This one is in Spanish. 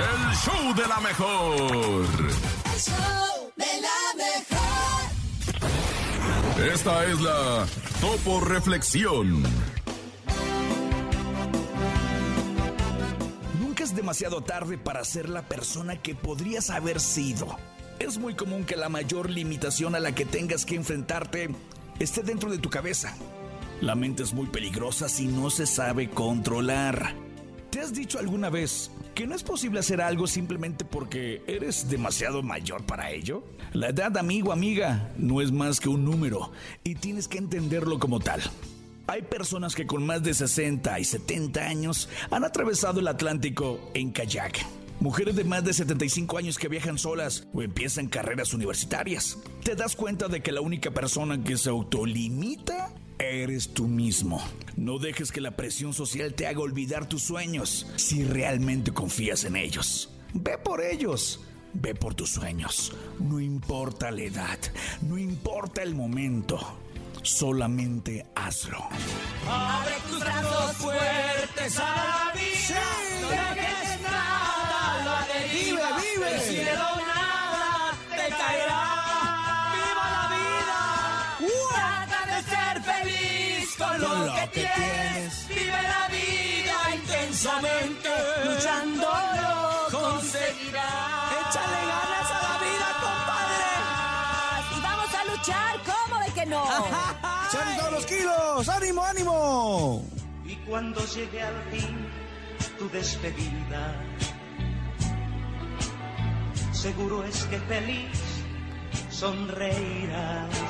El show de la mejor. El show de la mejor. Esta es la Topo Reflexión. Nunca es demasiado tarde para ser la persona que podrías haber sido. Es muy común que la mayor limitación a la que tengas que enfrentarte esté dentro de tu cabeza. La mente es muy peligrosa si no se sabe controlar. ¿Te has dicho alguna vez que no es posible hacer algo simplemente porque eres demasiado mayor para ello? La edad, amigo, amiga, no es más que un número y tienes que entenderlo como tal. Hay personas que con más de 60 y 70 años han atravesado el Atlántico en kayak. Mujeres de más de 75 años que viajan solas o empiezan carreras universitarias. Te das cuenta de que la única persona que se autolimita eres tú mismo. No dejes que la presión social te haga olvidar tus sueños si realmente confías en ellos. Ve por ellos. Ve por tus sueños. No importa la edad, no importa el momento. Solamente hazlo. Abre tus brazos fuertes que, tienes. Vive la vida intensamente. Luchando lo conseguirás. Échale ganas a la vida, Y vamos a luchar, ¿cómo de que no? ¡Echan todos los kilos! ¡Ánimo, ánimo! Y cuando llegue al fin tu despedida, seguro es que feliz sonreirás